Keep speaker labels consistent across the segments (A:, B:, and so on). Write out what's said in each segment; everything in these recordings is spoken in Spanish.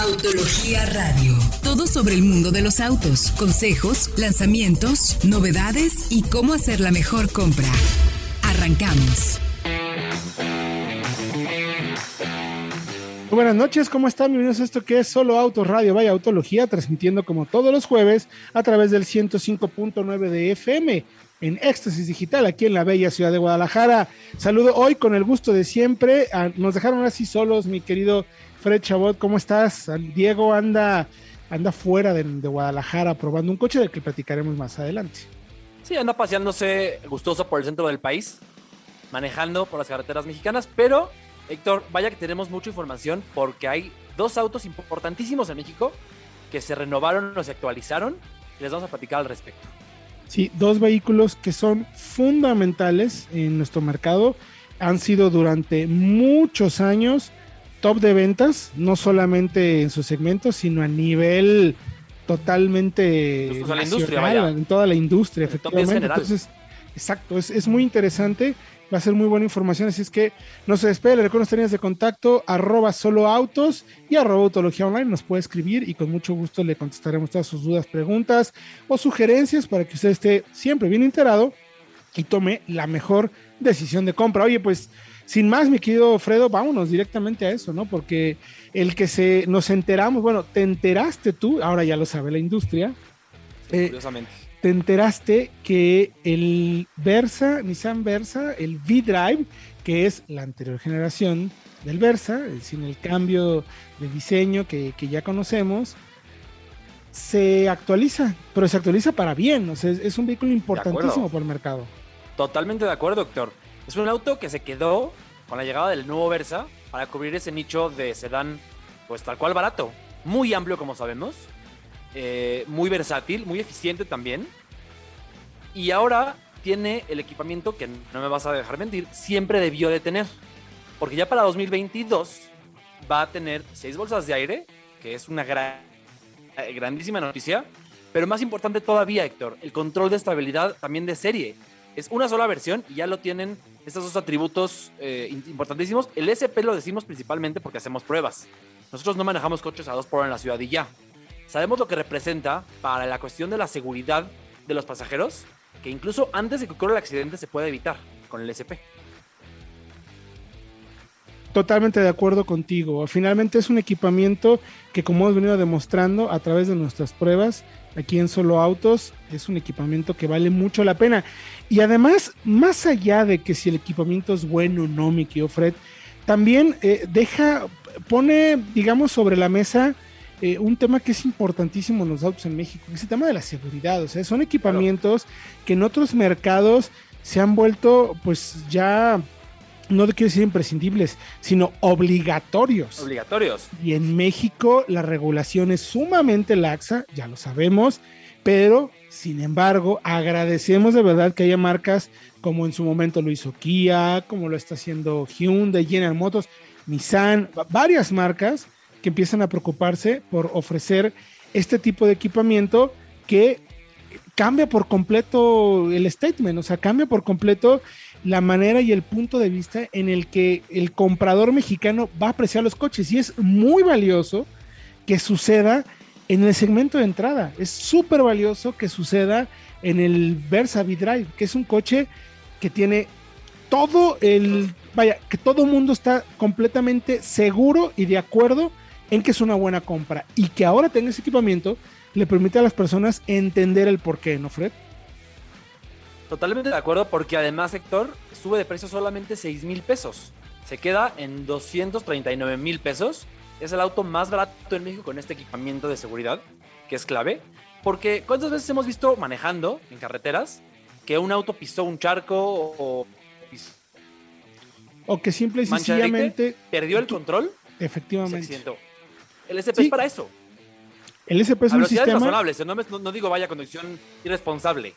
A: Autología Radio. Todo sobre el mundo de los autos, consejos, lanzamientos, novedades y cómo hacer la mejor compra. Arrancamos.
B: Buenas noches, ¿cómo están? Bienvenidos a esto que es Solo Autos Radio, vaya Autología, transmitiendo como todos los jueves a través del 105.9 de FM en Éxtasis Digital, aquí en la bella ciudad de Guadalajara. Saludo hoy con el gusto de siempre. Nos dejaron así solos, mi querido Fred Chabot, ¿cómo estás? Diego anda, anda fuera de, Guadalajara probando un coche del que platicaremos más adelante.
C: Sí, anda paseándose gustoso por el centro del país, manejando por las carreteras mexicanas, pero Héctor, vaya que tenemos mucha información porque hay dos autos importantísimos en México que se renovaron o se actualizaron y les vamos a platicar al respecto.
B: Sí, dos vehículos que son fundamentales en nuestro mercado. Han sido durante muchos años top de ventas, no solamente en su segmento, sino a nivel totalmente
C: en la industria,
B: en toda la industria, efectivamente. Entonces, exacto, es, es, muy interesante, va a ser muy buena información, así es que no se despegue, le recuerdo las de contacto, arroba solo autos y arroba autología online, nos puede escribir y con mucho gusto le contestaremos todas sus dudas, preguntas o sugerencias para que usted esté siempre bien enterado y tome la mejor decisión de compra. Oye, pues sin más, mi querido Fredo, vámonos directamente a eso, ¿no? Porque el que se nos enteramos, bueno, te enteraste tú, ahora ya lo sabe la industria.
C: Eh, curiosamente.
B: Te enteraste que el Versa, Nissan Versa, el V-Drive, que es la anterior generación del Versa, sin el cambio de diseño que, ya conocemos, se actualiza, pero se actualiza para bien, o sea, es, es un vehículo importantísimo para el mercado.
C: Totalmente de acuerdo, doctor. Es un auto que se quedó con la llegada del nuevo Versa para cubrir ese nicho de sedán, pues tal cual barato. Muy amplio, como sabemos. Eh, muy versátil, muy eficiente también. Y ahora tiene el equipamiento que no me vas a dejar mentir, siempre debió de tener. Porque ya para 2022 va a tener seis bolsas de aire, que es una eh, grandísima noticia. Pero más importante todavía, Héctor, el control de estabilidad también de serie. Es una sola versión y ya lo tienen estos dos atributos eh, importantísimos. El SP lo decimos principalmente porque hacemos pruebas. Nosotros no manejamos coches a dos por hora en la ciudad y ya. Sabemos lo que representa para la cuestión de la seguridad de los pasajeros, que incluso antes de que ocurra el accidente se puede evitar con el SP.
B: Totalmente de acuerdo contigo. Finalmente es un equipamiento que como hemos venido demostrando a través de nuestras pruebas aquí en Solo Autos, es un equipamiento que vale mucho la pena. Y además, más allá de que si el equipamiento es bueno o no, Mickey o Fred, también eh, deja, pone, digamos, sobre la mesa eh, un tema que es importantísimo en los autos en México, que es el tema de la seguridad. O sea, son equipamientos que en otros mercados se han vuelto, pues ya no quiero decir imprescindibles, sino obligatorios.
C: Obligatorios.
B: Y en México la regulación es sumamente laxa, ya lo sabemos, pero sin embargo agradecemos de verdad que haya marcas como en su momento lo hizo Kia, como lo está haciendo Hyundai, General Motors, Nissan, varias marcas que empiezan a preocuparse por ofrecer este tipo de equipamiento que cambia por completo el statement, o sea, cambia por completo la manera y el punto de vista en el que el comprador mexicano va a apreciar los coches. Y es muy valioso que suceda en el segmento de entrada. Es súper valioso que suceda en el Versa V-Drive, que es un coche que tiene todo el, vaya, que todo el mundo está completamente seguro y de acuerdo en que es una buena compra y que ahora tenga ese equipamiento le permite a las personas entender el por qué, ¿no, Fred?
C: Totalmente de acuerdo, porque además, Héctor, sube de precio solamente 6 mil pesos. Se queda en 239 mil pesos. Es el auto más barato en México con este equipamiento de seguridad, que es clave. Porque ¿cuántas veces hemos visto manejando en carreteras que un auto pisó un charco o...
B: O que simple y sencillamente...
C: Perdió el control.
B: Efectivamente.
C: El SP es para eso.
B: El SP es un sistema...
C: no, no digo vaya conducción irresponsable.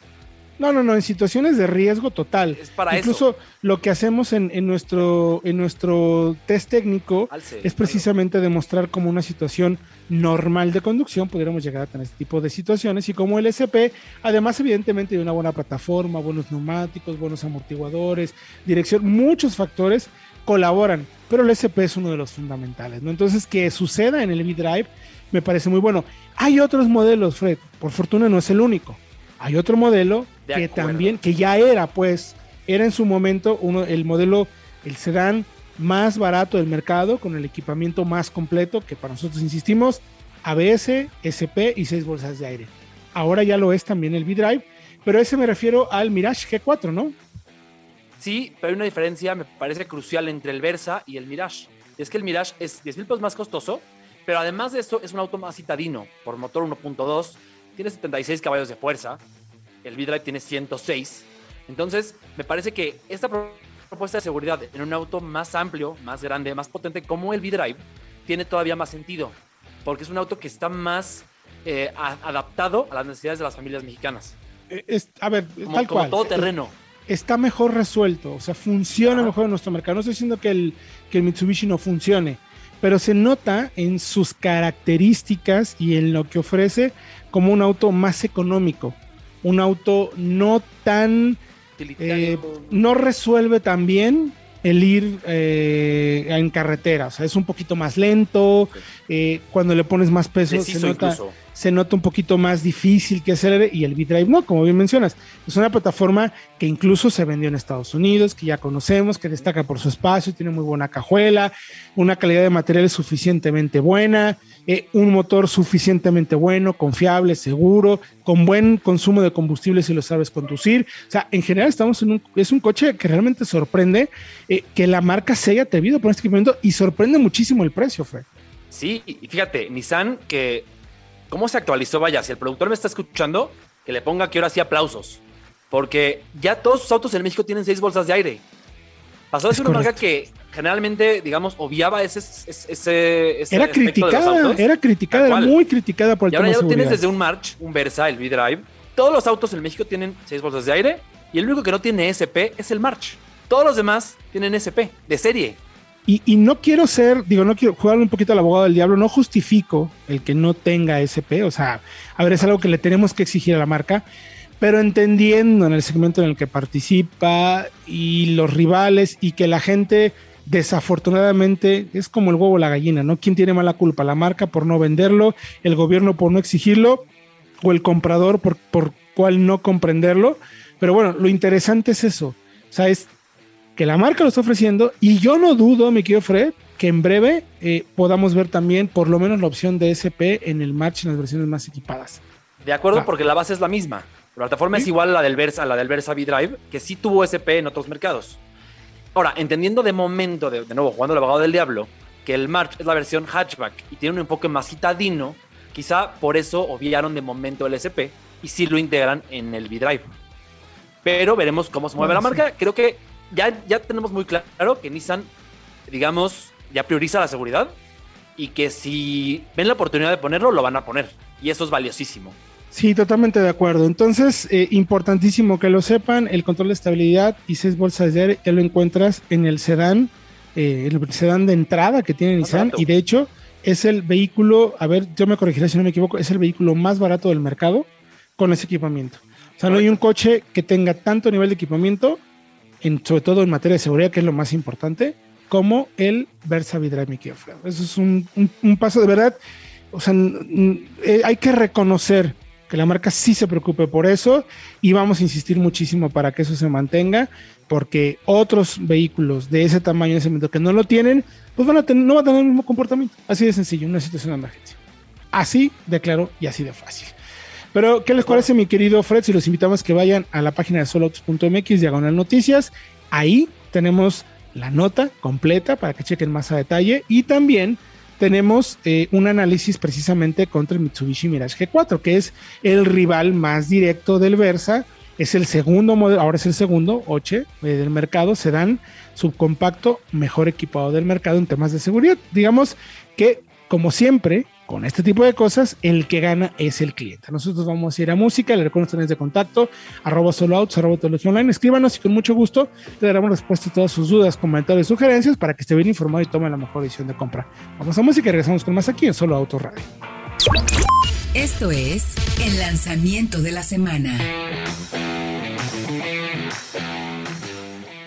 B: No, no, no, en situaciones de riesgo total.
C: Es para
B: Incluso lo que hacemos en, nuestro, en nuestro test técnico es precisamente demostrar cómo una situación normal de conducción pudiéramos llegar a tener este tipo de situaciones y como el SP, además evidentemente de una buena plataforma, buenos neumáticos, buenos amortiguadores, dirección, muchos factores colaboran, pero el SP es uno de los fundamentales, ¿no? Entonces, que suceda en el V-Drive me parece muy bueno. Hay otros modelos, Fred, por fortuna no es el único. Hay otro modelo que también, que ya era, pues, era en su momento uno, el modelo, el sedán más barato del mercado, con el equipamiento más completo, que para nosotros insistimos, ABS, SP y seis bolsas de aire. Ahora ya lo es también el V-Drive, pero ese me refiero al Mirage G4, ¿no?
C: Sí, pero hay una diferencia, me parece crucial entre el Versa y el Mirage. Y es que el Mirage es 10 mil pesos más costoso, pero además de eso es un auto más citadino, por motor 1.2, tiene 76 caballos de fuerza, el V-Drive tiene 106. Entonces, me parece que esta propuesta de seguridad en un auto más amplio, más grande, más potente como el V-Drive, tiene todavía más sentido, porque es un auto que está más eh, adaptado a las necesidades de las familias mexicanas.
B: Eh, a ver,
C: como,
B: tal
C: como todo terreno.
B: Está mejor resuelto, o sea, funciona mejor en nuestro mercado. No estoy diciendo que el, que el Mitsubishi no funcione, pero se nota en sus características y en lo que ofrece como un auto más económico, un auto no tan... Eh, no resuelve tan bien el ir eh, en carretera, o sea, es un poquito más lento, eh, cuando le pones más peso se nota, se nota, un poquito más difícil que acelere y el V-Drive no, como bien mencionas, es una plataforma que incluso se vendió en Estados Unidos, que ya conocemos, que destaca por su espacio, tiene muy buena cajuela, una calidad de materiales suficientemente buena, eh, un motor suficientemente bueno, confiable, seguro, con buen consumo de combustible si lo sabes conducir. O sea, en general estamos en un, es un coche que realmente sorprende eh, que la marca se haya atrevido por este equipamiento y sorprende muchísimo el precio, Fred.
C: Sí, y fíjate, Nissan que, ¿cómo se actualizó? Vaya, si el productor me está escuchando, que le ponga aquí ahora sí aplausos. Porque ya todos sus autos en México tienen seis bolsas de aire. Pasó de ser una marca que generalmente, digamos, obviaba ese, ese,
B: era criticada, era criticada, era muy criticada por el
C: y ahora ya lo tienes desde un March, un Versa, el V-Drive. Todos los autos en México tienen seis bolsas de aire y el único que no tiene SP es el March. Todos los demás tienen SP de serie.
B: Y, no quiero ser, digo, no quiero jugar un poquito al abogado del diablo, no justifico el que no tenga SP, o sea, a ver, es algo que le tenemos que exigir a la marca, pero entendiendo en el segmento en el que participa y los rivales y que la gente desafortunadamente es como el huevo o la gallina, ¿no? ¿Quién tiene mala culpa? ¿La marca por no venderlo? ¿El gobierno por no exigirlo? ¿O el comprador por, por cual no comprenderlo? Pero bueno, lo interesante es eso. O sea, es que la marca lo está ofreciendo y yo no dudo, mi querido Fred, que en breve eh, podamos ver también por lo menos la opción de SP en el match en las versiones más equipadas.
C: De acuerdo, porque la base es la misma. La plataforma es igual a la del Versa, la del Versa V-Drive, que sí tuvo SP en otros mercados. Ahora, entendiendo de momento, de, nuevo, jugando el abogado del diablo, que el March es la versión hatchback y tiene un enfoque más citadino, quizá por eso obviaron de momento el SP y sí lo integran en el V-Drive. Pero veremos cómo se mueve la marca. Creo que ya, ya tenemos muy claro que Nissan, digamos, ya prioriza la seguridad y que si ven la oportunidad de ponerlo, lo van a poner. Y eso es valiosísimo.
B: Sí, totalmente de acuerdo. Entonces, eh, importantísimo que lo sepan, el control de estabilidad y seis bolsas de aire ya lo encuentras en el sedán, eh, el sedán de entrada que tiene Nissan y de hecho es el vehículo, a ver, yo me corregiré si no me equivoco, es el vehículo más barato del mercado con ese equipamiento. O sea, no hay un coche que tenga tanto nivel de equipamiento, en, sobre todo en materia de seguridad, que es lo más importante, como el Versa Vidrive Eso es un, un, paso de verdad. O sea, eh, hay que reconocer que la marca sí se preocupe por eso y vamos a insistir muchísimo para que eso se mantenga, porque otros vehículos de ese tamaño, en ese momento que no lo tienen, pues van a tener, no van a tener el mismo comportamiento. Así de sencillo, una situación de emergencia. Así de claro y así de fácil. Pero, ¿qué les parece, mi querido Fred? Si los invitamos que vayan a la página de soloautos.mx, diagonal noticias, ahí tenemos la nota completa para que chequen más a detalle y también tenemos eh, un análisis precisamente contra el Mitsubishi Mirage G4, que es el rival más directo del Versa. Es el segundo modelo, ahora es el segundo, Oche, eh, del mercado, sedán subcompacto mejor equipado del mercado en temas de seguridad. Digamos que, como siempre, con este tipo de cosas, el que gana es el cliente. Nosotros vamos a ir a música, le recuerdo tener de contacto, arroba soloouts, arroba online, escríbanos y con mucho gusto le daremos respuesta a todas sus dudas, comentarios, sugerencias para que esté bien informado y tome la mejor decisión de compra. Vamos a música y regresamos con más aquí en Solo Auto Radio.
A: Esto es el lanzamiento de la semana.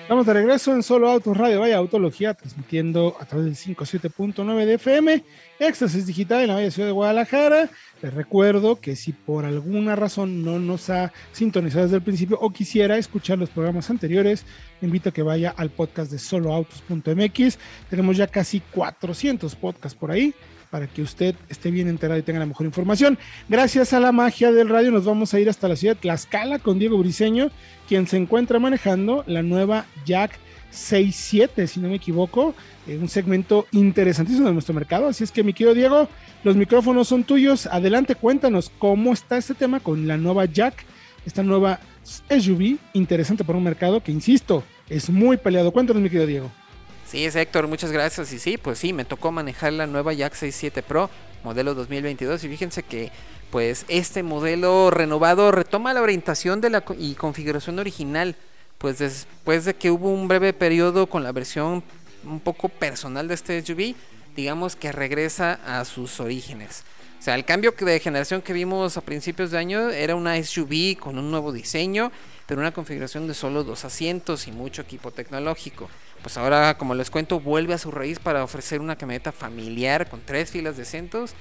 B: Estamos de regreso en Solo Autos Radio Vaya Autología, transmitiendo a través del 57.9 de FM, Éxtasis Digital en la Bella Ciudad de Guadalajara. Les recuerdo que si por alguna razón no nos ha sintonizado desde el principio o quisiera escuchar los programas anteriores, invito a que vaya al podcast de soloautos.mx. Tenemos ya casi 400 podcasts por ahí para que usted esté bien enterado y tenga la mejor información. Gracias a la magia del radio nos vamos a ir hasta la ciudad de Tlaxcala con Diego Briseño, quien se encuentra manejando la nueva Jack 67, si no me equivoco, en un segmento interesantísimo de nuestro mercado. Así es que, mi querido Diego, los micrófonos son tuyos. Adelante, cuéntanos cómo está este tema con la nueva Jack, esta nueva SUV, interesante para un mercado que, insisto, es muy peleado. Cuéntanos, mi querido Diego.
D: Sí, es Héctor, muchas gracias. Y sí, pues sí, me tocó manejar la nueva Jack 67 Pro, modelo 2022. Y fíjense que pues este modelo renovado retoma la orientación de la y configuración original. Pues después de que hubo un breve periodo con la versión un poco personal de este SUV, digamos que regresa a sus orígenes. O sea, el cambio de generación que vimos a principios de año era una SUV con un nuevo diseño, pero una configuración de solo dos asientos y mucho equipo tecnológico pues ahora, como les cuento, vuelve a su raíz para ofrecer una camioneta familiar con tres filas de asientos,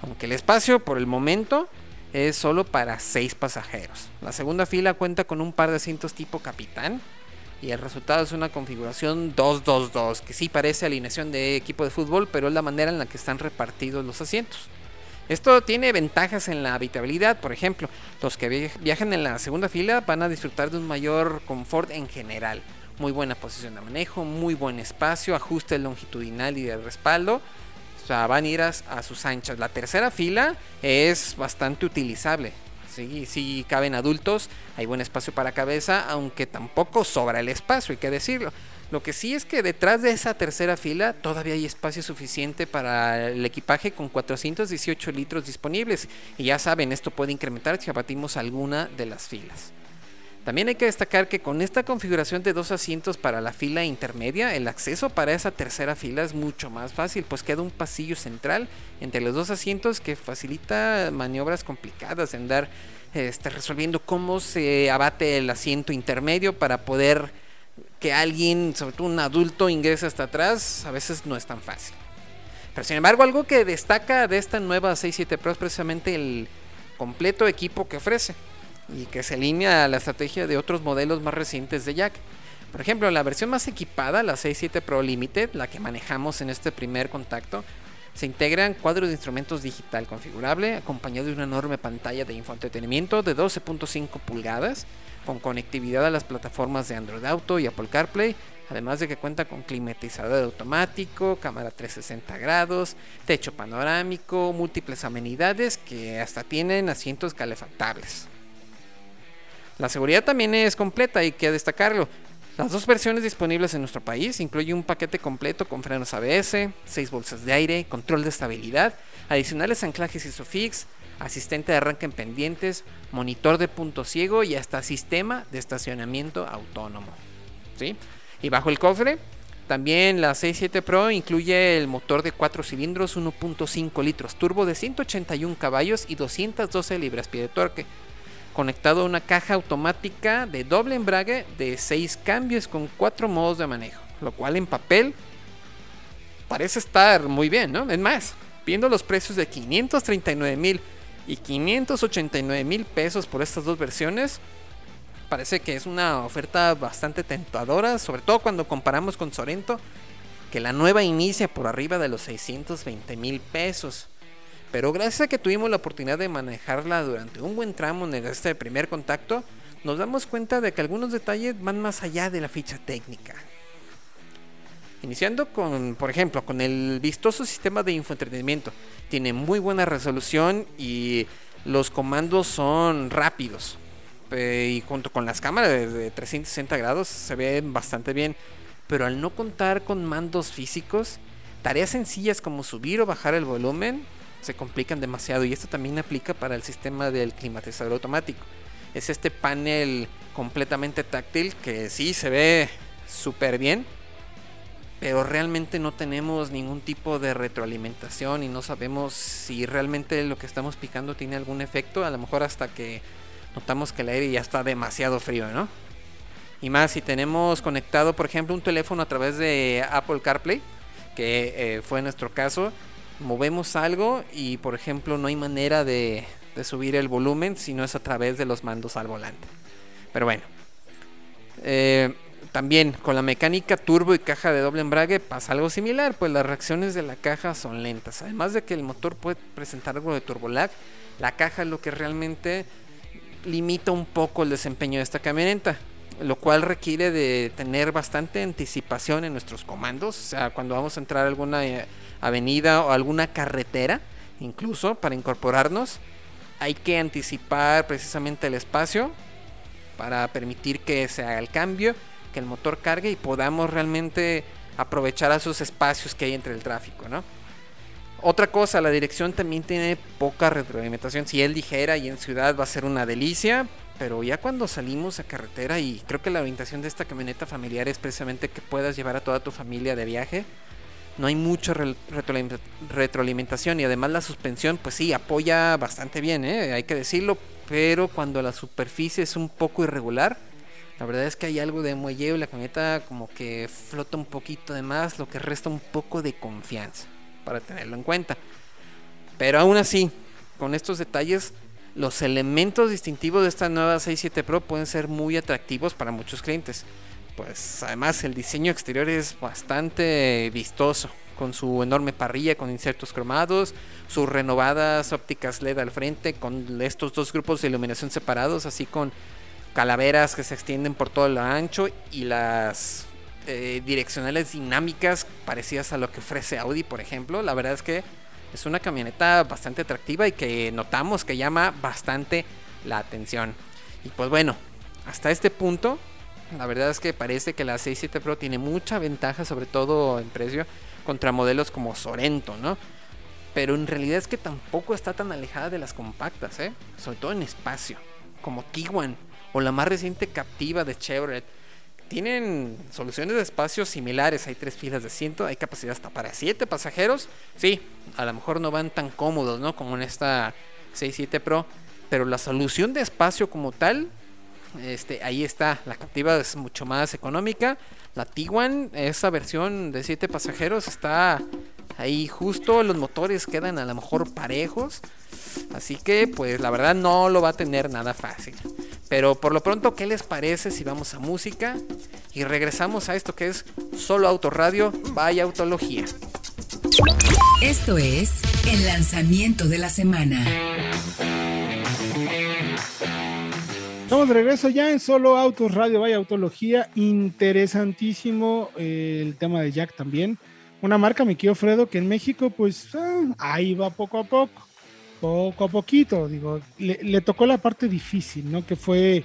D: aunque el espacio por el momento es solo para seis pasajeros. La segunda fila cuenta con un par de asientos tipo capitán y el resultado es una configuración 2-2-2, que sí parece alineación de equipo de fútbol, pero es la manera en la que están repartidos los asientos. Esto tiene ventajas en la habitabilidad, por ejemplo, los que viajan en la segunda fila van a disfrutar de un mayor confort en general muy buena posición de manejo, muy buen espacio, ajuste longitudinal y de respaldo. O sea, van a ir a, sus anchas. La tercera fila es bastante utilizable. Sí, sí caben adultos, hay buen espacio para cabeza, aunque tampoco sobra el espacio, hay que decirlo. Lo que sí es que detrás de esa tercera fila todavía hay espacio suficiente para el equipaje con 418 litros disponibles. Y ya saben, esto puede incrementar si abatimos alguna de las filas. También hay que destacar que con esta configuración de dos asientos para la fila intermedia, el acceso para esa tercera fila es mucho más fácil, pues queda un pasillo central entre los dos asientos que facilita maniobras complicadas andar este, resolviendo cómo se abate el asiento intermedio para poder que alguien, sobre todo un adulto, ingrese hasta atrás, a veces no es tan fácil. Pero sin embargo, algo que destaca de esta nueva 67 Pro es precisamente el completo equipo que ofrece y que se alinea a la estrategia de otros modelos más recientes de Jack. Por ejemplo, la versión más equipada, la 67 Pro Limited, la que manejamos en este primer contacto, se integra en cuadro de instrumentos digital configurable, acompañado de una enorme pantalla de infoentretenimiento de 12.5 pulgadas, con conectividad a las plataformas de Android Auto y Apple CarPlay, además de que cuenta con climatizador automático, cámara 360 grados, techo panorámico, múltiples amenidades que hasta tienen asientos calefactables. La seguridad también es completa, hay que destacarlo. Las dos versiones disponibles en nuestro país incluyen un paquete completo con frenos ABS, 6 bolsas de aire, control de estabilidad, adicionales anclajes ISOFIX, asistente de arranque en pendientes, monitor de punto ciego y hasta sistema de estacionamiento autónomo. ¿Sí? Y bajo el cofre, también la 67 Pro incluye el motor de 4 cilindros 1.5 litros turbo de 181 caballos y 212 libras-pie de torque conectado a una caja automática de doble embrague de 6 cambios con 4 modos de manejo, lo cual en papel parece estar muy bien, ¿no? Es más, viendo los precios de 539 mil y 589 mil pesos por estas dos versiones, parece que es una oferta bastante tentadora, sobre todo cuando comparamos con Sorento, que la nueva inicia por arriba de los 620 mil pesos. Pero gracias a que tuvimos la oportunidad de manejarla durante un buen tramo en este primer contacto, nos damos cuenta de que algunos detalles van más allá de la ficha técnica. Iniciando con, por ejemplo, con el vistoso sistema de infoentretenimiento. Tiene muy buena resolución y los comandos son rápidos. y junto con las cámaras de 360 grados se ven bastante bien. Pero al no contar con mandos físicos, tareas sencillas como subir o bajar el volumen se complican demasiado y esto también aplica para el sistema del climatizador automático. Es este panel completamente táctil que sí se ve súper bien, pero realmente no tenemos ningún tipo de retroalimentación y no sabemos si realmente lo que estamos picando tiene algún efecto, a lo mejor hasta que notamos que el aire ya está demasiado frío, ¿no? Y más si tenemos conectado, por ejemplo, un teléfono a través de Apple CarPlay, que eh, fue nuestro caso, movemos algo y, por ejemplo, no hay manera de, subir el volumen si no es a través de los mandos al volante. Pero bueno. Eh, también con la mecánica turbo y caja de doble embrague pasa algo similar, pues las reacciones de la caja son lentas. Además de que el motor puede presentar algo de turbolag, la caja es lo que realmente limita un poco el desempeño de esta camioneta, lo cual requiere de tener bastante anticipación en nuestros comandos, o sea, cuando vamos a entrar a alguna eh, avenida o alguna carretera, incluso para incorporarnos, hay que anticipar precisamente el espacio para permitir que se haga el cambio que el motor cargue y podamos realmente aprovechar esos espacios que hay entre el tráfico, ¿no? Otra cosa, la dirección también tiene poca retroalimentación. Si es ligera y en ciudad va a ser una delicia, pero ya cuando salimos a carretera y creo que la orientación de esta camioneta familiar es precisamente que puedas llevar a toda tu familia de viaje, no hay mucha retroalimentación y además la suspensión pues sí apoya bastante bien, ¿eh? hay que decirlo, pero cuando la superficie es un poco irregular, la verdad es que hay algo de muelleo y la camioneta como que flota un poquito de más, lo que resta un poco de confianza para tenerlo en cuenta. Pero aún así, con estos detalles, los elementos distintivos de esta nueva 67 Pro pueden ser muy atractivos para muchos clientes. Pues además el diseño exterior es bastante vistoso, con su enorme parrilla con insertos cromados, sus renovadas ópticas LED al frente, con estos dos grupos de iluminación separados, así con calaveras que se extienden por todo lo ancho y las eh, direccionales dinámicas parecidas a lo que ofrece Audi, por ejemplo. La verdad es que es una camioneta bastante atractiva y que notamos que llama bastante la atención. Y pues bueno, hasta este punto, la verdad es que parece que la 67 Pro tiene mucha ventaja, sobre todo en precio, contra modelos como Sorento, ¿no? Pero en realidad es que tampoco está tan alejada de las compactas, ¿eh? Sobre todo en espacio, como Tiguan o la más reciente Captiva de Chevrolet. Tienen soluciones de espacio similares, hay tres filas de asiento, hay capacidad hasta para siete pasajeros. Sí, a lo mejor no van tan cómodos, ¿no? Como en esta 67 Pro, pero la solución de espacio como tal, este, ahí está. La Captiva es mucho más económica. La Tiguan, esa versión de siete pasajeros, está ahí justo. Los motores quedan a lo mejor parejos. Así que, pues la verdad no lo va a tener nada fácil. Pero por lo pronto, ¿qué les parece si vamos a música y regresamos a esto que es solo Autoradio, vaya Autología?
A: Esto es el lanzamiento de la semana.
B: Estamos de regreso ya en Solo Autos Radio, vaya Autología. Interesantísimo eh, el tema de Jack también. Una marca, mi querido Fredo, que en México, pues ah, ahí va poco a poco poco a poquito, digo, le, tocó la parte difícil, ¿no? Que fue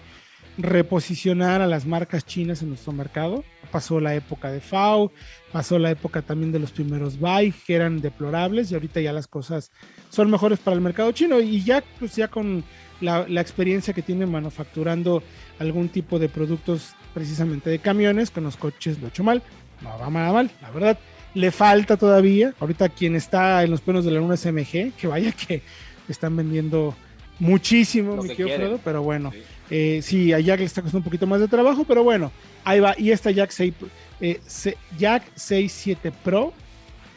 B: reposicionar a las marcas chinas en nuestro mercado. Pasó la época de FAO, pasó la época también de los primeros bike, que eran deplorables, y ahorita ya las cosas son mejores para el mercado chino. Y ya, pues ya con la, experiencia que tiene manufacturando algún tipo de productos precisamente de camiones, con los coches lo he hecho mal, no va nada mal, la verdad. Le falta todavía, ahorita quien está en los pelos de la luna SMG, que vaya que están vendiendo muchísimo, mi querido pero bueno, sí. Eh, sí, a Jack le está costando un poquito más de trabajo, pero bueno, ahí va. Y esta Jack 6, eh, Jack 67 Pro,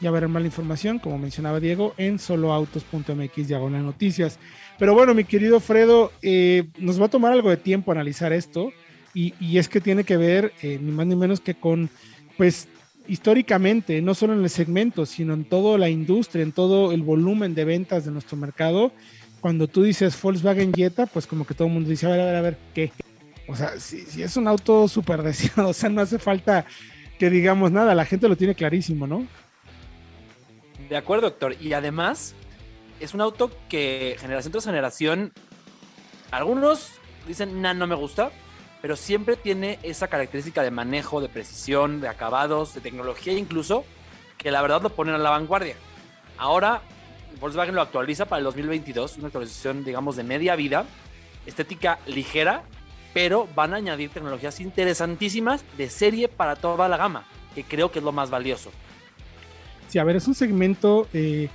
B: ya verán más la información, como mencionaba Diego, en soloautos.mx diagonal noticias. Pero bueno, mi querido Fredo, eh, nos va a tomar algo de tiempo analizar esto, y, y es que tiene que ver eh, ni más ni menos que con, pues, históricamente, no solo en el segmento, sino en toda la industria, en todo el volumen de ventas de nuestro mercado, cuando tú dices Volkswagen Jetta, pues como que todo el mundo dice, a ver, a ver, a ver, ¿qué? O sea, si, es un auto súper deseado, o sea, no hace falta que digamos nada, la gente lo tiene clarísimo, ¿no?
C: De acuerdo, doctor. Y además, es un auto que generación tras generación, algunos dicen, no, no me gusta, pero siempre tiene esa característica de manejo, de precisión, de acabados, de tecnología incluso, que la verdad lo ponen a la vanguardia. Ahora, Volkswagen lo actualiza para el 2022, una actualización, digamos, de media vida, estética ligera, pero van a añadir tecnologías interesantísimas de serie para toda la gama, que creo que es lo más valioso.
B: Sí, a ver, es un segmento eh,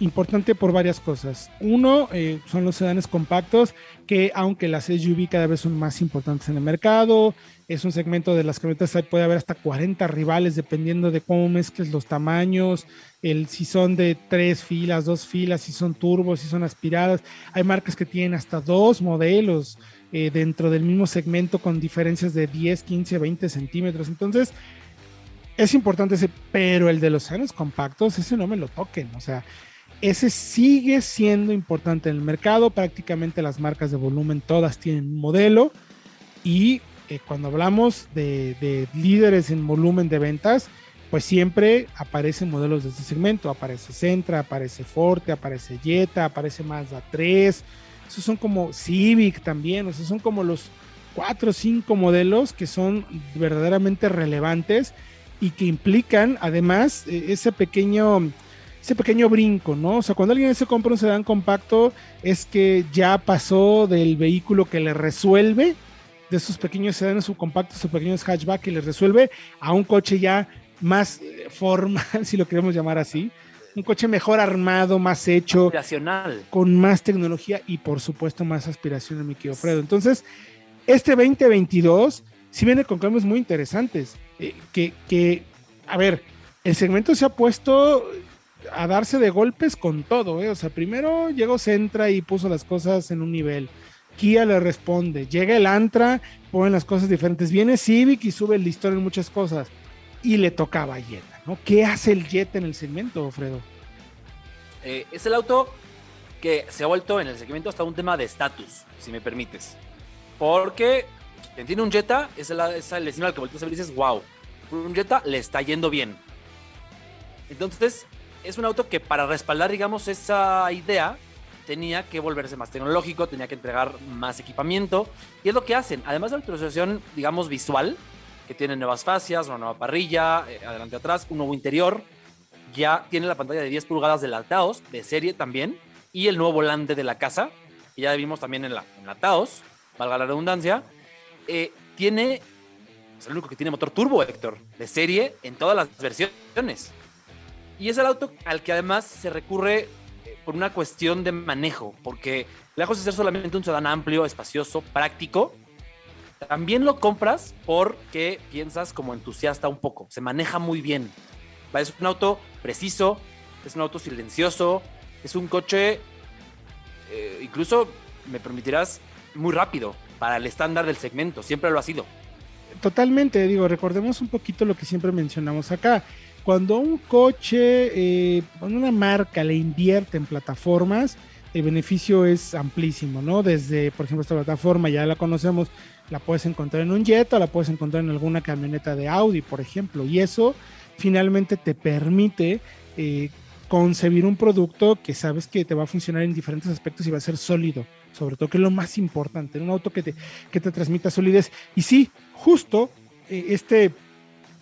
B: importante por varias cosas. Uno, eh, son los sedanes compactos, que aunque las SUV cada vez son más importantes en el mercado, es un segmento de las camionetas, puede haber hasta 40 rivales dependiendo de cómo mezcles los tamaños, el, si son de tres filas, dos filas, si son turbos, si son aspiradas. Hay marcas que tienen hasta dos modelos eh, dentro del mismo segmento con diferencias de 10, 15, 20 centímetros. Entonces, es importante ese, pero el de los sedanes compactos, ese no me lo toquen. O sea, ese sigue siendo importante en el mercado. Prácticamente las marcas de volumen todas tienen un modelo. Y eh, cuando hablamos de, líderes en volumen de ventas, pues siempre aparecen modelos de este segmento. Aparece Centra, aparece Forte, aparece Jetta, aparece Mazda 3. Esos son como Civic también. O sea, son como los cuatro o cinco modelos que son verdaderamente relevantes y que implican además e, ese pequeño ese pequeño brinco, ¿no? O sea, cuando alguien se compra un sedán compacto es que ya pasó del vehículo que le resuelve, de esos pequeños sedanes subcompactos, sus pequeños hatchback que le resuelve a un coche ya más eh, formal, si lo queremos llamar así, un coche mejor armado, más hecho, con más tecnología y por supuesto más aspiración mi querido Fredo. Entonces, este 2022 sí viene con cambios muy interesantes, eh, que, que, a ver, el segmento se ha puesto a darse de golpes con todo, ¿eh? O sea, primero llegó Centra y puso las cosas en un nivel. Kia le responde. Llega el Antra, ponen las cosas diferentes. Viene Civic y sube el listón en muchas cosas. Y le tocaba a Jetta, ¿no? ¿Qué hace el Jetta en el segmento, Fredo?
C: Eh, es el auto que se ha vuelto en el segmento hasta un tema de estatus, si me permites. Porque tiene un Jetta es el, es el que volteas a ver y dices, wow, un Jetta le está yendo bien. Entonces, es un auto que para respaldar, digamos, esa idea, tenía que volverse más tecnológico, tenía que entregar más equipamiento. Y es lo que hacen. Además de la actualización, digamos, visual, que tiene nuevas fascias, una nueva parrilla, eh, adelante atrás, un nuevo interior. Ya tiene la pantalla de 10 pulgadas del Taos, de serie también, y el nuevo volante de la casa, que ya vimos también en la, en la Taos, valga la redundancia. Eh, tiene, es el único que tiene motor turbo, Héctor, de serie en todas las versiones. Y es el auto al que además se recurre eh, por una cuestión de manejo, porque lejos de ser solamente un sedán amplio, espacioso, práctico, también lo compras porque piensas como entusiasta un poco, se maneja muy bien. Es un auto preciso, es un auto silencioso, es un coche, eh, incluso me permitirás, muy rápido para el estándar del segmento, siempre lo ha sido.
B: Totalmente, digo, recordemos un poquito lo que siempre mencionamos acá cuando un coche, eh, una marca le invierte en plataformas, el beneficio es amplísimo, ¿no? Desde, por ejemplo, esta plataforma ya la conocemos, la puedes encontrar en un Jetta, la puedes encontrar en alguna camioneta de Audi, por ejemplo, y eso finalmente te permite eh, concebir un producto que sabes que te va a funcionar en diferentes aspectos y va a ser sólido, sobre todo que es lo más importante, un auto que te, que te transmita solidez. Y sí, justo eh, este,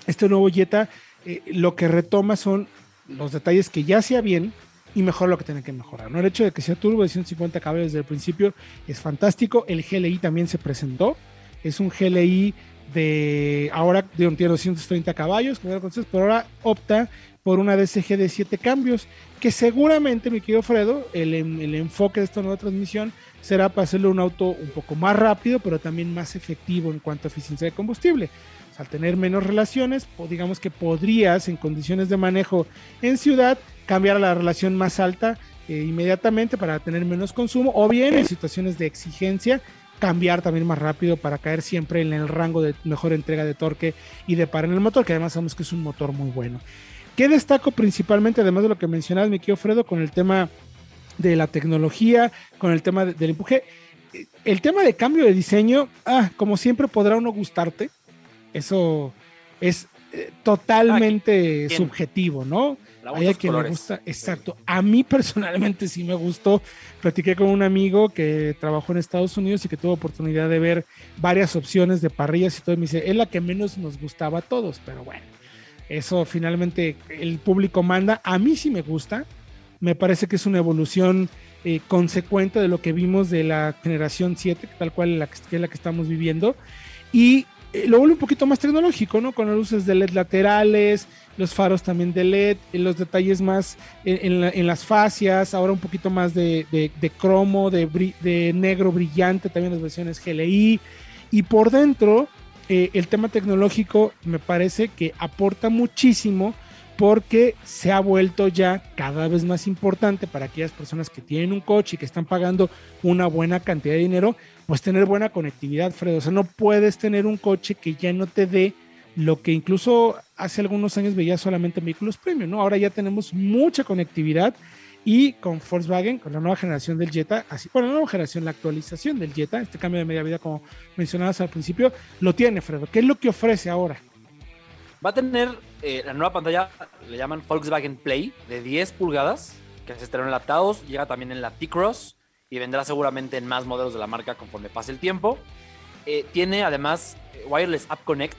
B: este nuevo Jetta eh, lo que retoma son los detalles que ya hacía bien y mejor lo que tiene que mejorar. ¿no? El hecho de que sea turbo de 150 caballos desde el principio es fantástico. El GLI también se presentó. Es un GLI de ahora de un tiene 230 caballos, pero ahora opta por una DSG de 7 cambios, que seguramente, mi querido Fredo, el, el enfoque de esta nueva transmisión será para hacerle un auto un poco más rápido, pero también más efectivo en cuanto a eficiencia de combustible al tener menos relaciones, digamos que podrías en condiciones de manejo en ciudad cambiar a la relación más alta eh, inmediatamente para tener menos consumo o bien en situaciones de exigencia cambiar también más rápido para caer siempre en el rango de mejor entrega de torque y de par en el motor, que además sabemos que es un motor muy bueno. ¿Qué destaco principalmente, además de lo que mencionabas, mi querido Fredo, con el tema de la tecnología, con el tema del empuje? El tema de cambio de diseño, ah, como siempre podrá uno gustarte, eso es eh, totalmente ah, subjetivo, ¿no? Hay a quien le gusta, exacto. A mí personalmente sí me gustó. Platiqué con un amigo que trabajó en Estados Unidos y que tuvo oportunidad de ver varias opciones de parrillas y todo. Y me dice, es la que menos nos gustaba a todos, pero bueno, eso finalmente el público manda. A mí sí me gusta. Me parece que es una evolución eh, consecuente de lo que vimos de la generación 7, tal cual la que, es la que estamos viviendo. Y eh, lo vuelve un poquito más tecnológico, ¿no? Con las luces de LED laterales, los faros también de LED, los detalles más en, las fascias, ahora un poquito más de, cromo, de, de, negro brillante, también las versiones GLI. Y por dentro, eh, el tema tecnológico me parece que aporta muchísimo porque se ha vuelto ya cada vez más importante para aquellas personas que tienen un coche y que están pagando una buena cantidad de dinero, pues tener buena conectividad, Fredo. O sea, no puedes tener un coche que ya no te dé lo que incluso hace algunos años veía solamente en vehículos premium, ¿no? Ahora ya tenemos mucha conectividad y con Volkswagen, con la nueva generación del Jetta, así, bueno, la nueva generación, la actualización del Jetta, este cambio de media vida como mencionabas al principio, lo tiene, Fredo. ¿Qué es lo que ofrece ahora?
C: Va a tener eh, la nueva pantalla, le llaman Volkswagen Play, de 10 pulgadas, que se estrenó en la Taos, llega también en la T-Cross y vendrá seguramente en más modelos de la marca conforme pase el tiempo. Eh, tiene además eh, Wireless App Connect.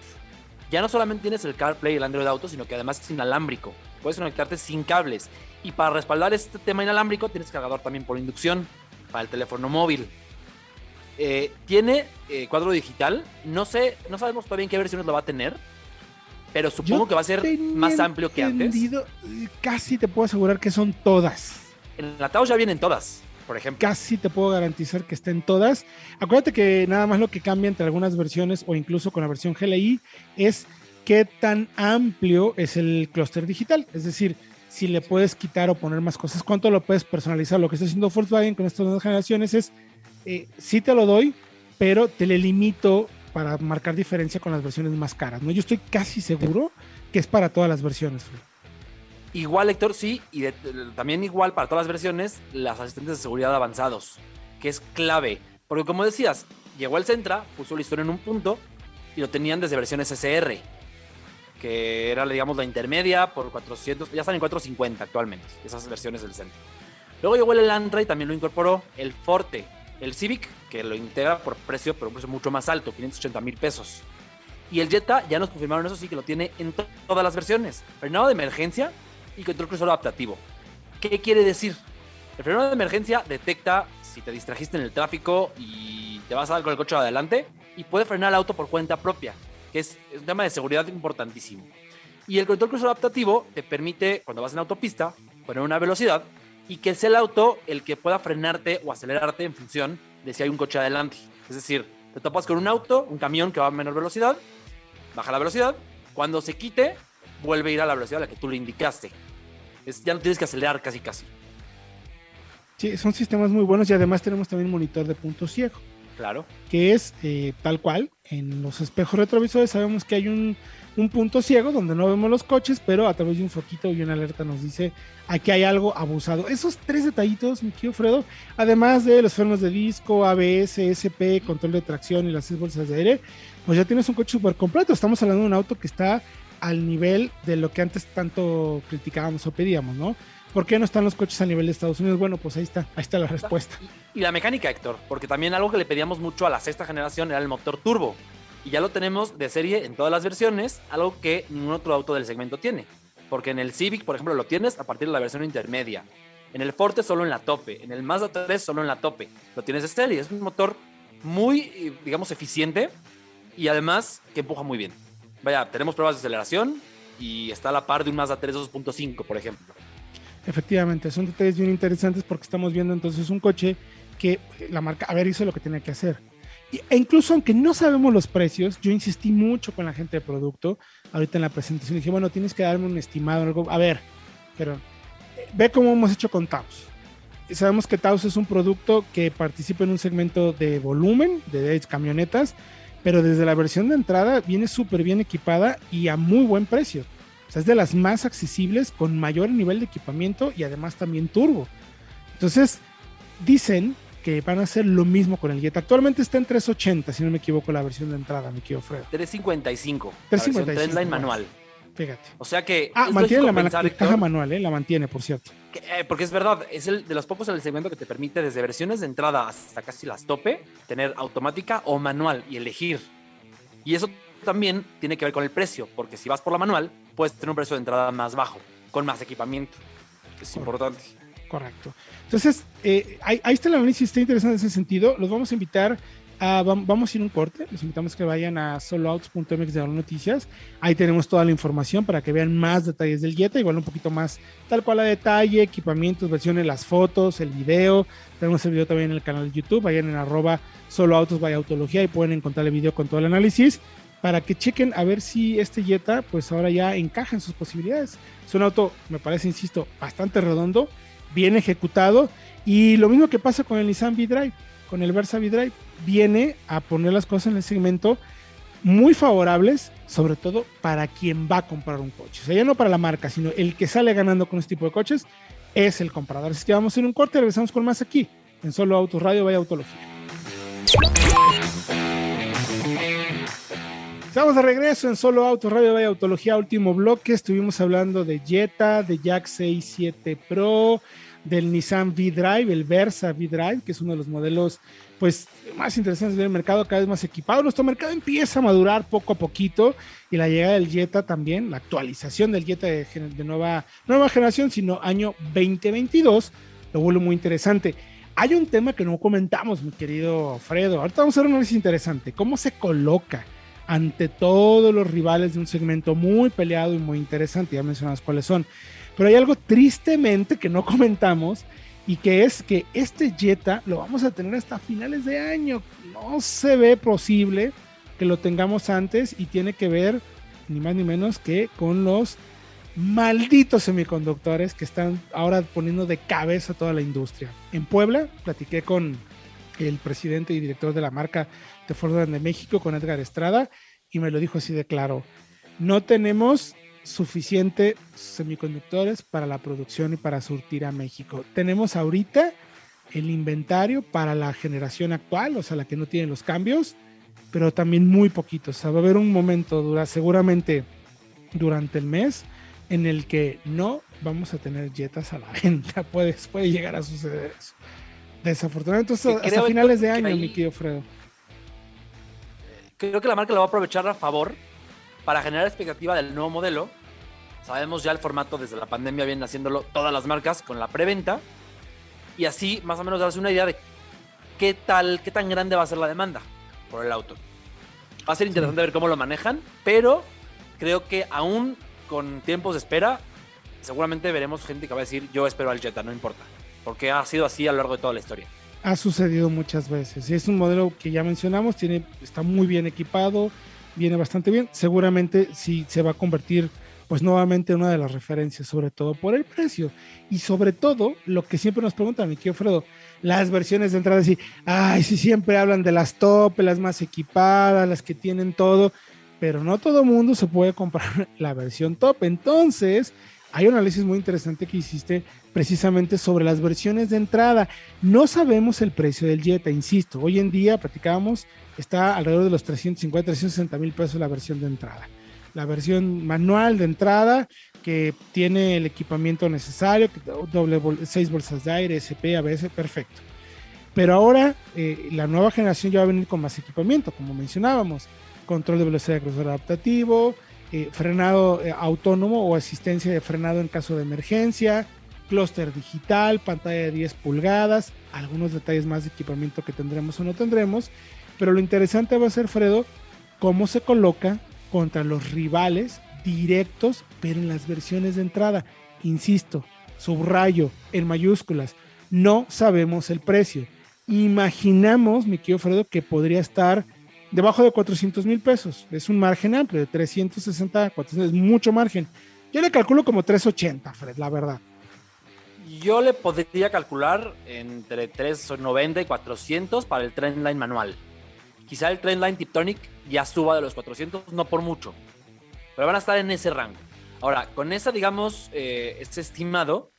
C: Ya no solamente tienes el CarPlay y el Android Auto, sino que además es inalámbrico. Puedes conectarte sin cables. Y para respaldar este tema inalámbrico, tienes cargador también por inducción para el teléfono móvil. tiene cuadro digital. No sé, no sabemos todavía en qué versiones lo va a tener pero supongo que va a ser más amplio que antes.
B: Casi te puedo asegurar que son todas.
C: En la Taos ya vienen todas, por ejemplo.
B: Casi te puedo garantizar que estén todas. Acuérdate que nada más lo que cambia entre algunas versiones o incluso con la versión GLI es qué tan amplio es el clúster digital. Es decir, si le puedes quitar o poner más cosas, cuánto lo puedes personalizar. Lo que está haciendo Volkswagen con estas nuevas generaciones es, eh, sí te lo doy, pero te le limito para marcar diferencia con las versiones más caras, ¿no? Yo estoy casi seguro que es para todas las versiones.
C: Igual, Héctor, sí, y también igual para todas las versiones, las asistentes de seguridad avanzados, que es clave. Porque como decías, llegó el Centra, puso la historia en un punto y lo tenían desde versiones SR, que era, digamos, la intermedia por 400, ya están en 450 actualmente, esas versiones del Centra. Luego llegó el Elantra y también lo incorporó el Forte, el Civic, que lo integra por precio, pero un precio mucho más alto, 580 mil pesos. Y el Jetta ya nos confirmaron eso sí que lo tiene en todas las versiones. Frenado de emergencia y control crucero adaptativo. ¿Qué quiere decir? El frenado de emergencia detecta si te distrajiste en el tráfico y te vas a dar con el coche adelante y puede frenar el auto por cuenta propia, que es, un tema de seguridad importantísimo. Y el control crucero adaptativo te permite, cuando vas en autopista, poner una velocidad y que sea el auto el que pueda frenarte o acelerarte en función de si hay un coche adelante. Es decir, te topas con un auto, un camión que va a menor velocidad, baja la velocidad, cuando se quite, vuelve a ir a la velocidad a la que tú le indicaste. Es, ya no tienes que acelerar casi casi.
B: Sí, son sistemas muy buenos y además tenemos también monitor de punto ciego.
C: Claro.
B: Que es eh, tal cual, en los espejos retrovisores sabemos que hay un un punto ciego donde no vemos los coches, pero a través de un foquito y una alerta nos dice aquí hay algo abusado. Esos tres detallitos, mi querido Fredo, además de los frenos de disco, ABS, SP, control de tracción y las seis bolsas de aire, pues ya tienes un coche súper completo. Estamos hablando de un auto que está al nivel de lo que antes tanto criticábamos o pedíamos, ¿no? ¿Por qué no están los coches a nivel de Estados Unidos? Bueno, pues ahí está, ahí está la respuesta.
C: Y, y la mecánica, Héctor, porque también algo que le pedíamos mucho a la sexta generación era el motor turbo y ya lo tenemos de serie en todas las versiones, algo que ningún otro auto del segmento tiene. Porque en el Civic, por ejemplo, lo tienes a partir de la versión intermedia. En el Forte solo en la tope. En el Mazda 3 solo en la tope. Lo tienes de serie. Es un motor muy, digamos, eficiente y además que empuja muy bien. Vaya, tenemos pruebas de aceleración y está a la par de un Mazda 3 2.5, por ejemplo.
B: Efectivamente, son detalles bien interesantes porque estamos viendo entonces un coche que la marca, a ver, hizo lo que tenía que hacer e incluso aunque no sabemos los precios, yo insistí mucho con la gente de producto. Ahorita en la presentación dije, bueno, tienes que darme un estimado. Algo. A ver, pero eh, ve cómo hemos hecho con Taos. Sabemos que Taos es un producto que participa en un segmento de volumen, de camionetas, pero desde la versión de entrada viene súper bien equipada y a muy buen precio. O sea, es de las más accesibles, con mayor nivel de equipamiento y además también turbo. Entonces, dicen que van a hacer lo mismo con el Jetta. Actualmente está en 380, si no me equivoco, la versión de entrada, me quiero Fred.
C: 355. 355. Trendline manual. O sea que.
B: Ah, mantiene la, caja manual, ¿eh? La mantiene, por cierto.
C: Eh, porque es verdad, es el de los pocos en el segmento que te permite desde versiones de entrada hasta casi las tope, tener automática o manual y elegir. Y eso también tiene que ver con el precio, porque si vas por la manual, puedes tener un precio de entrada más bajo, con más equipamiento. Es importante.
B: Correcto. Entonces, eh, ahí, está el análisis, está interesante en ese sentido. Los vamos a invitar ah, vamos a ir un corte. Les invitamos que vayan a soloouts.mx de noticias. Ahí tenemos toda la información para que vean más detalles del Jetta, igual un poquito más tal cual a detalle, equipamientos, versiones, las fotos, el video. Tenemos el video también en el canal de YouTube. Vayan en arroba soloautos by autología y pueden encontrar el video con todo el análisis para que chequen a ver si este Jetta pues ahora ya encaja en sus posibilidades. Es un auto, me parece, insisto, bastante redondo, bien ejecutado y lo mismo que pasa con el Nissan V-Drive, con el Versa V-Drive, viene a poner las cosas en el segmento muy favorables, sobre todo para quien va a comprar un coche. O sea, ya no para la marca, sino el que sale ganando con este tipo de coches es el comprador. Así que vamos a ir un corte y regresamos con más aquí, en Solo Autos Radio, vaya Autología. Estamos de regreso en Solo Auto Radio Vaya Autología, último bloque. Estuvimos hablando de Jetta, de Jack 67 Pro, del Nissan V-Drive, el Versa V-Drive, que es uno de los modelos pues más interesantes del mercado, cada vez más equipado. Nuestro mercado empieza a madurar poco a poquito y la llegada del Jetta también, la actualización del Jetta de, nueva, nueva generación, sino año 2022, lo vuelve muy interesante. Hay un tema que no comentamos, mi querido Fredo. Ahorita vamos a ver un análisis interesante. ¿Cómo se coloca? ante todos los rivales de un segmento muy peleado y muy interesante, ya mencionamos cuáles son. Pero hay algo tristemente que no comentamos y que es que este Jetta lo vamos a tener hasta finales de año. No se ve posible que lo tengamos antes y tiene que ver ni más ni menos que con los malditos semiconductores que están ahora poniendo de cabeza toda la industria. En Puebla platiqué con el presidente y director de la marca de Ford de México, con Edgar Estrada, y me lo dijo así de claro. No tenemos suficiente semiconductores para la producción y para surtir a México. Tenemos ahorita el inventario para la generación actual, o sea, la que no tiene los cambios, pero también muy poquitos. O sea, va a haber un momento, dura, seguramente durante el mes, en el que no vamos a tener jetas a la venta. Puede, puede llegar a suceder eso. Desafortunadamente, hasta finales de año, mi querido Fredo.
C: Creo que la marca lo va a aprovechar a favor para generar expectativa del nuevo modelo. Sabemos ya el formato desde la pandemia vienen haciéndolo todas las marcas con la preventa y así más o menos darse una idea de qué tal, qué tan grande va a ser la demanda por el auto. Va a ser interesante ver cómo lo manejan, pero creo que aún con tiempos de espera, seguramente veremos gente que va a decir yo espero al Jetta, no importa porque ha sido así a lo largo de toda la historia.
B: Ha sucedido muchas veces y es un modelo que ya mencionamos, tiene, está muy bien equipado, viene bastante bien. Seguramente sí se va a convertir pues nuevamente en una de las referencias, sobre todo por el precio y sobre todo lo que siempre nos preguntan, mi querido Fredo, las versiones de entrada, así, ay, sí siempre hablan de las top, las más equipadas, las que tienen todo, pero no todo mundo se puede comprar la versión top. Entonces, hay un análisis muy interesante que hiciste precisamente sobre las versiones de entrada. No sabemos el precio del Jetta, insisto. Hoy en día, platicábamos, está alrededor de los 350, 360 mil pesos la versión de entrada. La versión manual de entrada que tiene el equipamiento necesario, doble seis bolsas de aire, SP, ABS, perfecto. Pero ahora eh, la nueva generación ya va a venir con más equipamiento, como mencionábamos. Control de velocidad de crucero adaptativo, eh, frenado eh, autónomo o asistencia de frenado en caso de emergencia, clúster digital, pantalla de 10 pulgadas, algunos detalles más de equipamiento que tendremos o no tendremos, pero lo interesante va a ser, Fredo, cómo se coloca contra los rivales directos, pero en las versiones de entrada. Insisto, subrayo en mayúsculas, no sabemos el precio. Imaginamos, mi querido Fredo, que podría estar debajo de 400 mil pesos. Es un margen amplio, de 360 a 400, es mucho margen. Yo le calculo como 380, Fred, la verdad.
C: Yo le podría calcular entre 390 y 400 para el Trendline manual. Quizá el Trendline Tiptonic ya suba de los 400, no por mucho, pero van a estar en ese rango. Ahora, con esa, digamos, este estimado,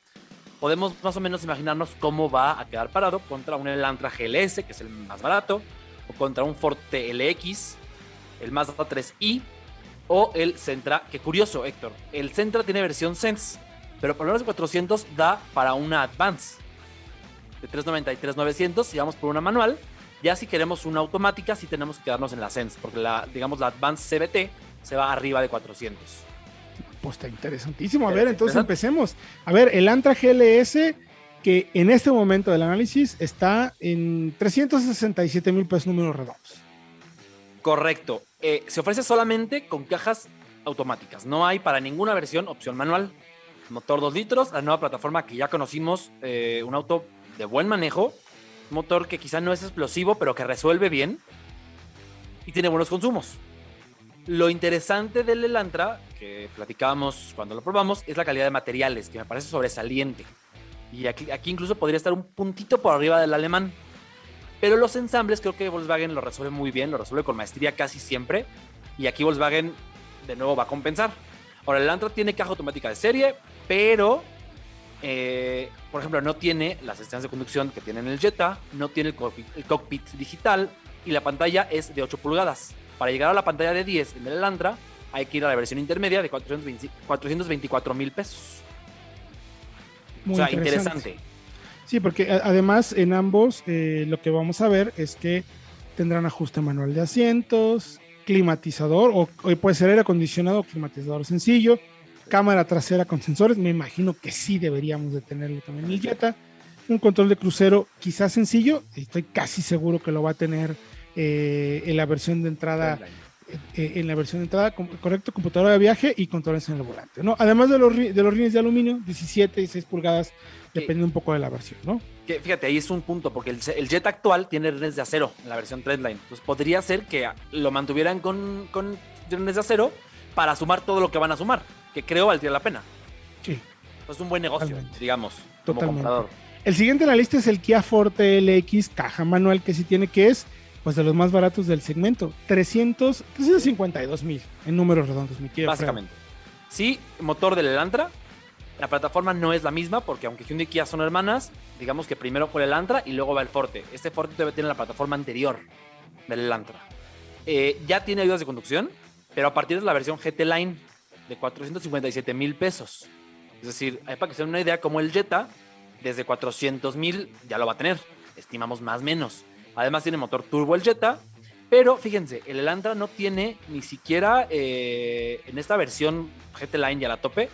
C: podemos más o menos imaginarnos cómo va a quedar parado contra un Elantra GLS, que es el más barato, o contra un Forte LX, el Mazda 3i, o el Sentra, que curioso, Héctor, el Sentra tiene versión Sense pero por menos de 400 da para una Advance de 393 900 si vamos por una manual. Ya si queremos una automática, sí tenemos que quedarnos en la Sense, porque la, digamos, la Advance CBT se va arriba de 400.
B: Pues está interesantísimo. A ver, entonces empecemos. A ver, el Antra GLS que en este momento del análisis está en 367 mil pesos números redondos.
C: Correcto. Eh, se ofrece solamente con cajas automáticas. No hay para ninguna versión opción manual. Motor 2 litros, la nueva plataforma que ya conocimos, eh, un auto de buen manejo, motor que quizá no es explosivo, pero que resuelve bien y tiene buenos consumos. Lo interesante del Elantra, que platicábamos cuando lo probamos, es la calidad de materiales, que me parece sobresaliente. Y aquí, aquí incluso podría estar un puntito por arriba del alemán. Pero los ensambles creo que Volkswagen lo resuelve muy bien, lo resuelve con maestría casi siempre. Y aquí Volkswagen de nuevo va a compensar. Ahora, el Elantra tiene caja automática de serie, pero, eh, por ejemplo, no tiene las asistencias de conducción que tiene en el Jetta, no tiene el cockpit, el cockpit digital y la pantalla es de 8 pulgadas. Para llegar a la pantalla de 10 en el Elantra, hay que ir a la versión intermedia de 424 mil pesos.
B: Muy
C: o sea, interesante.
B: Sí, porque además en ambos eh, lo que vamos a ver es que tendrán ajuste manual de asientos, climatizador o, o puede ser aire acondicionado o climatizador sencillo, cámara trasera con sensores, me imagino que sí deberíamos de tenerlo también el Jetta, un control de crucero quizás sencillo, estoy casi seguro que lo va a tener eh, en la versión de entrada eh, en la versión de entrada, correcto, computadora de viaje y controles en el volante, ¿no? Además de los, de los rines de aluminio, 17 y 6 pulgadas, depende un poco de la versión, ¿no?
C: Que, fíjate, ahí es un punto, porque el, el Jet actual tiene rines de acero en la versión Trendline. Entonces podría ser que lo mantuvieran con, con rines de acero para sumar todo lo que van a sumar, que creo valdría la pena.
B: Sí,
C: Es un buen negocio,
B: Totalmente.
C: digamos, como
B: Totalmente.
C: comprador.
B: El siguiente en la lista es el Kia Forte LX, caja manual que sí tiene, que es pues de los más baratos del segmento, 300, 352 mil en números redondos, mi querido Fred.
C: Básicamente. Sí, motor del Elantra. La plataforma no es la misma porque aunque Hyundai y Kia son hermanas, digamos que primero fue el Elantra y luego va el Forte. Este Forte debe tener la plataforma anterior del Elantra. Eh, ya tiene ayudas de conducción, pero a partir de la versión GT Line de 457 mil pesos. Es decir, ahí para que se den una idea, como el Jetta, desde 400 mil ya lo va a tener. Estimamos más o menos. Además tiene motor turbo el Jetta, pero fíjense, el Elantra no tiene ni siquiera eh, en esta versión GT Line y a la tope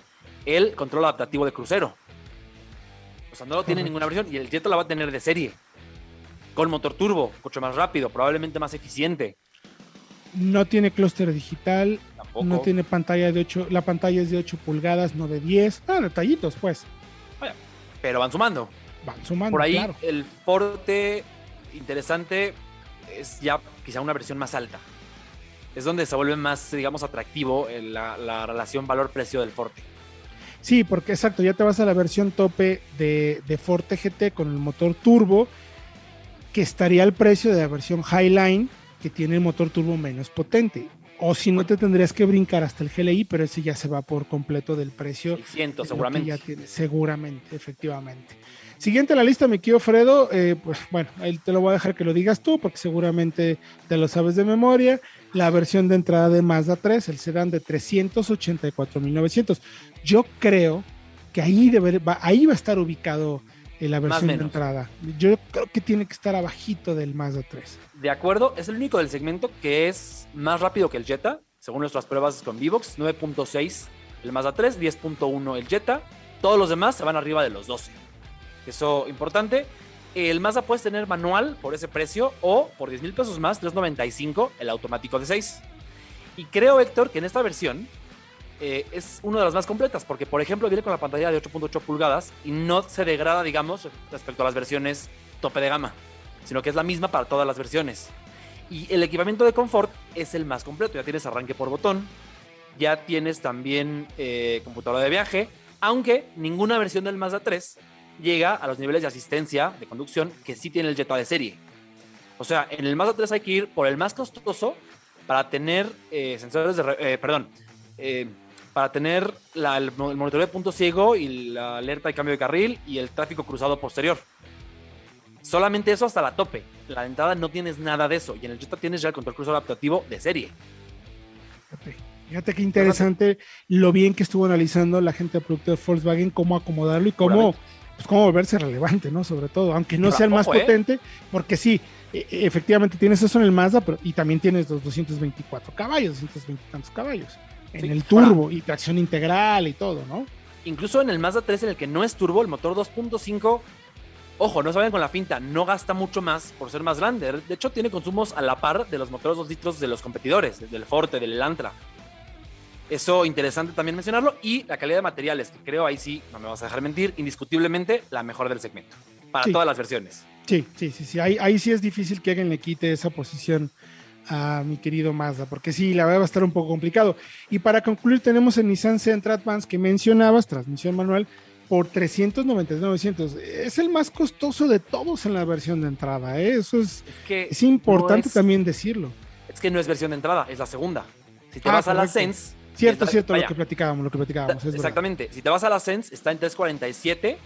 C: el control adaptativo de crucero. O sea, no lo tiene ninguna versión y el Jetta la va a tener de serie. Con motor turbo, coche más rápido, probablemente más eficiente.
B: No tiene clúster digital,
C: Tampoco.
B: no tiene pantalla de 8, la pantalla es de 8 pulgadas, no de 10. Ah, detallitos, pues.
C: Pero van sumando.
B: Van sumando,
C: Por ahí
B: claro.
C: el Forte interesante es ya quizá una versión más alta. Es donde se vuelve más, digamos, atractivo el- la, la relación valor-precio del Forte.
B: Sí, porque exacto, ya te vas a la versión tope de, de Forte GT con el motor turbo, que estaría al precio de la versión Highline, que tiene el motor turbo menos potente. O si no, te tendrías que brincar hasta el GLI, pero ese ya se va por completo del precio.
C: 600
B: de lo que
C: seguramente.
B: ya tiene. seguramente, efectivamente. Siguiente a la lista, mi querido Fredo, eh, pues bueno, ahí te lo voy a dejar que lo digas tú, porque seguramente te lo sabes de memoria. La versión de entrada de Mazda 3, el sedán de 384.900. Yo creo que ahí, debe, va, ahí va a estar ubicado eh, la versión de entrada. Yo creo que tiene que estar abajito del Mazda 3.
C: De acuerdo, es el único del segmento que es más rápido que el Jetta, según nuestras pruebas con Vivox, 9.6 el Mazda 3, 10.1 el Jetta. Todos los demás se van arriba de los 12. Eso importante. El Mazda puedes tener manual por ese precio o por 10 mil pesos más, 3.95 el automático de 6. Y creo, Héctor, que en esta versión eh, es una de las más completas, porque por ejemplo viene con la pantalla de 8.8 pulgadas y no se degrada, digamos, respecto a las versiones tope de gama, sino que es la misma para todas las versiones. Y el equipamiento de confort es el más completo, ya tienes arranque por botón, ya tienes también eh, computadora de viaje, aunque ninguna versión del Mazda 3 llega a los niveles de asistencia de conducción que sí tiene el Jetta de serie. O sea, en el Mazda 3 hay que ir por el más costoso para tener eh, sensores de... eh, perdón. Para tener la- el, el monitoreo de punto ciego y la alerta de cambio de carril y el tráfico cruzado posterior. Solamente eso hasta la tope. La entrada no tienes nada de eso. Y en el Jetta tienes ya el control cruzado adaptativo de serie.
B: Fíjate, fíjate qué interesante lo bien que estuvo analizando la gente de producto de Volkswagen, cómo acomodarlo y cómo, pues, cómo volverse relevante, ¿no? Sobre todo, aunque no
C: Pero
B: sea el más
C: ¿eh?
B: potente, porque sí, e- e- efectivamente tienes eso en el Mazda, pero y también tienes los 224 caballos, 220 y tantos caballos en
C: Sí.
B: el turbo y tracción integral y todo, ¿no?
C: incluso en el Mazda 3 en el que no es turbo, el motor 2.5, ojo, no se vayan con la finta, no gasta mucho más por ser más grande. De hecho, tiene consumos a la par de los motores 2 litros de los competidores, del Forte, del Elantra. Eso interesante también mencionarlo. Y la calidad de materiales, que creo ahí sí, no me vas a dejar mentir, indiscutiblemente la mejor del segmento. Para todas las versiones.
B: Sí, sí, sí, sí. Ahí, ahí sí es difícil que alguien le quite esa posición a mi querido Mazda, porque sí, la verdad va a estar un poco complicado. Y para concluir, tenemos el Nissan Sentra Advance que mencionabas, transmisión manual, por 399.900. Es el más costoso de todos en la versión de entrada. ¿eh? Eso es, es, importante también decirlo.
C: Es que no es versión de entrada, es la segunda. Si te ah, vas a la Sense.
B: Cierto, cierto, lo que platicábamos, lo que platicábamos.
C: exactamente. Si te vas a la Sense, está en 347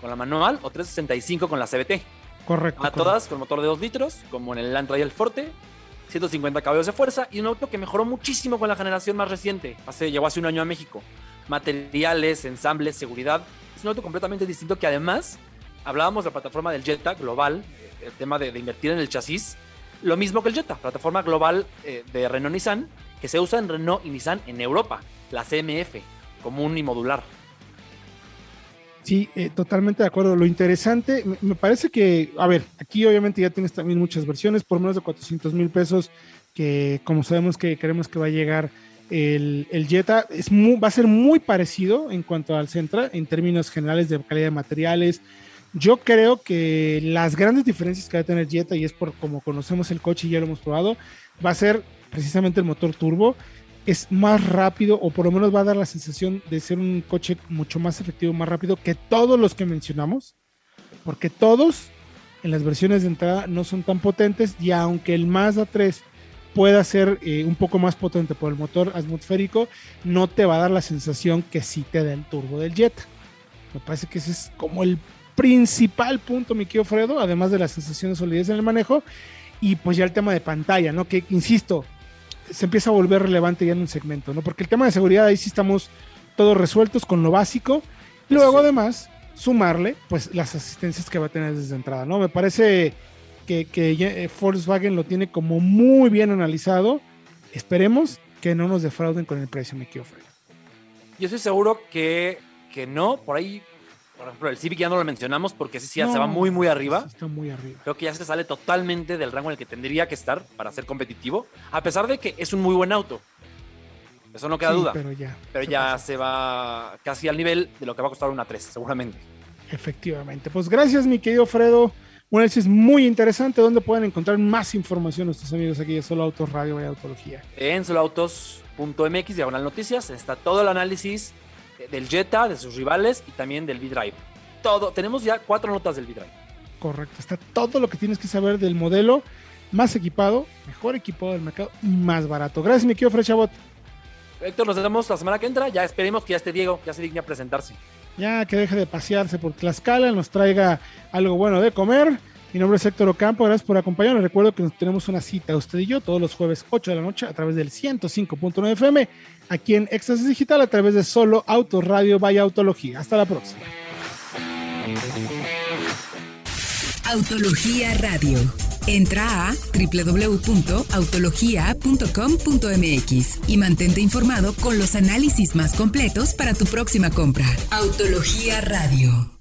C: con la manual o 365 con la CBT.
B: Correcto.
C: A todas con motor de 2 litros, como en el Lantra y el Forte, 150 caballos de fuerza y un auto que mejoró muchísimo con la generación más reciente. Hace, llegó hace un año a México. Materiales, ensambles, seguridad. Es un auto completamente distinto que además, hablábamos de la plataforma del Jetta global, el tema de, invertir en el chasis. Lo mismo que el Jetta, plataforma global eh, de Renault Nissan, que se usa en Renault y Nissan en Europa, la CMF, común y modular.
B: Sí, eh, totalmente de acuerdo. Lo interesante, me, parece que, a ver, aquí obviamente ya tienes también muchas versiones, por menos de 400 mil pesos, que como sabemos que queremos que va a llegar el, Jetta, es va a ser muy parecido en cuanto al Centra, en términos generales de calidad de materiales. Yo creo que las grandes diferencias que va a tener Jetta, y es por como conocemos el coche y ya lo hemos probado, va a ser precisamente el motor turbo es más rápido o por lo menos va a dar la sensación de ser un coche mucho más efectivo, más rápido que todos los que mencionamos, porque todos en las versiones de entrada no son tan potentes y aunque el Mazda 3 pueda ser eh, un poco más potente por el motor atmosférico, no te va a dar la sensación que sí te da el turbo del Jetta. Me parece que ese es como el principal punto, mi querido Fredo, además de la sensación de solidez en el manejo. Y pues ya el tema de pantalla, ¿no? Que insisto, se empieza a volver relevante ya en un segmento, ¿no? Porque el tema de seguridad ahí sí estamos todos resueltos con lo básico. Luego, además, sumarle, pues, las asistencias que va a tener desde entrada, ¿no? Me parece que, que eh, Volkswagen lo tiene como muy bien analizado. Esperemos que no nos defrauden con el precio, me quiero
C: Yo estoy seguro que, que no, por ahí por ejemplo, el Civic ya no lo mencionamos porque ese sí ya se va muy, muy arriba.
B: está muy arriba.
C: Creo que ya se sale totalmente del rango en el que tendría que estar para ser competitivo, a pesar de que es un muy buen auto. Eso no queda duda.
B: Pero ya.
C: Pero se ya se va casi al nivel de lo que va a costar una 3, seguramente.
B: Efectivamente. Pues gracias, mi querido Fredo. Un análisis muy interesante. ¿Dónde pueden encontrar más información nuestros amigos aquí de Solo Autos Radio y Autología?
C: En soloautos.mx, diagonal noticias, está todo el análisis del Jetta, de sus rivales y también del V-Drive. Todo, tenemos ya cuatro notas del V-Drive.
B: Correcto, está todo lo que tienes que saber del modelo más equipado, mejor equipado del mercado y más barato. Gracias, mi querido Frechabot.
C: Héctor, nos vemos la semana que entra. Ya esperemos que ya esté Diego, ya se digne a presentarse.
B: Ya que deje de pasearse por Tlaxcala, nos traiga algo bueno de comer. Mi nombre es Héctor Ocampo, gracias por acompañarnos. Recuerdo que tenemos una cita, usted y yo, todos los jueves 8 de la noche a través del 105.9 FM aquí en Éxtasis Digital a través de Solo Auto Radio Vaya Autología. Hasta la próxima.
A: Autología Radio. Entra a www.autologia.com.mx y mantente informado con los análisis más completos para tu próxima compra. Autología Radio.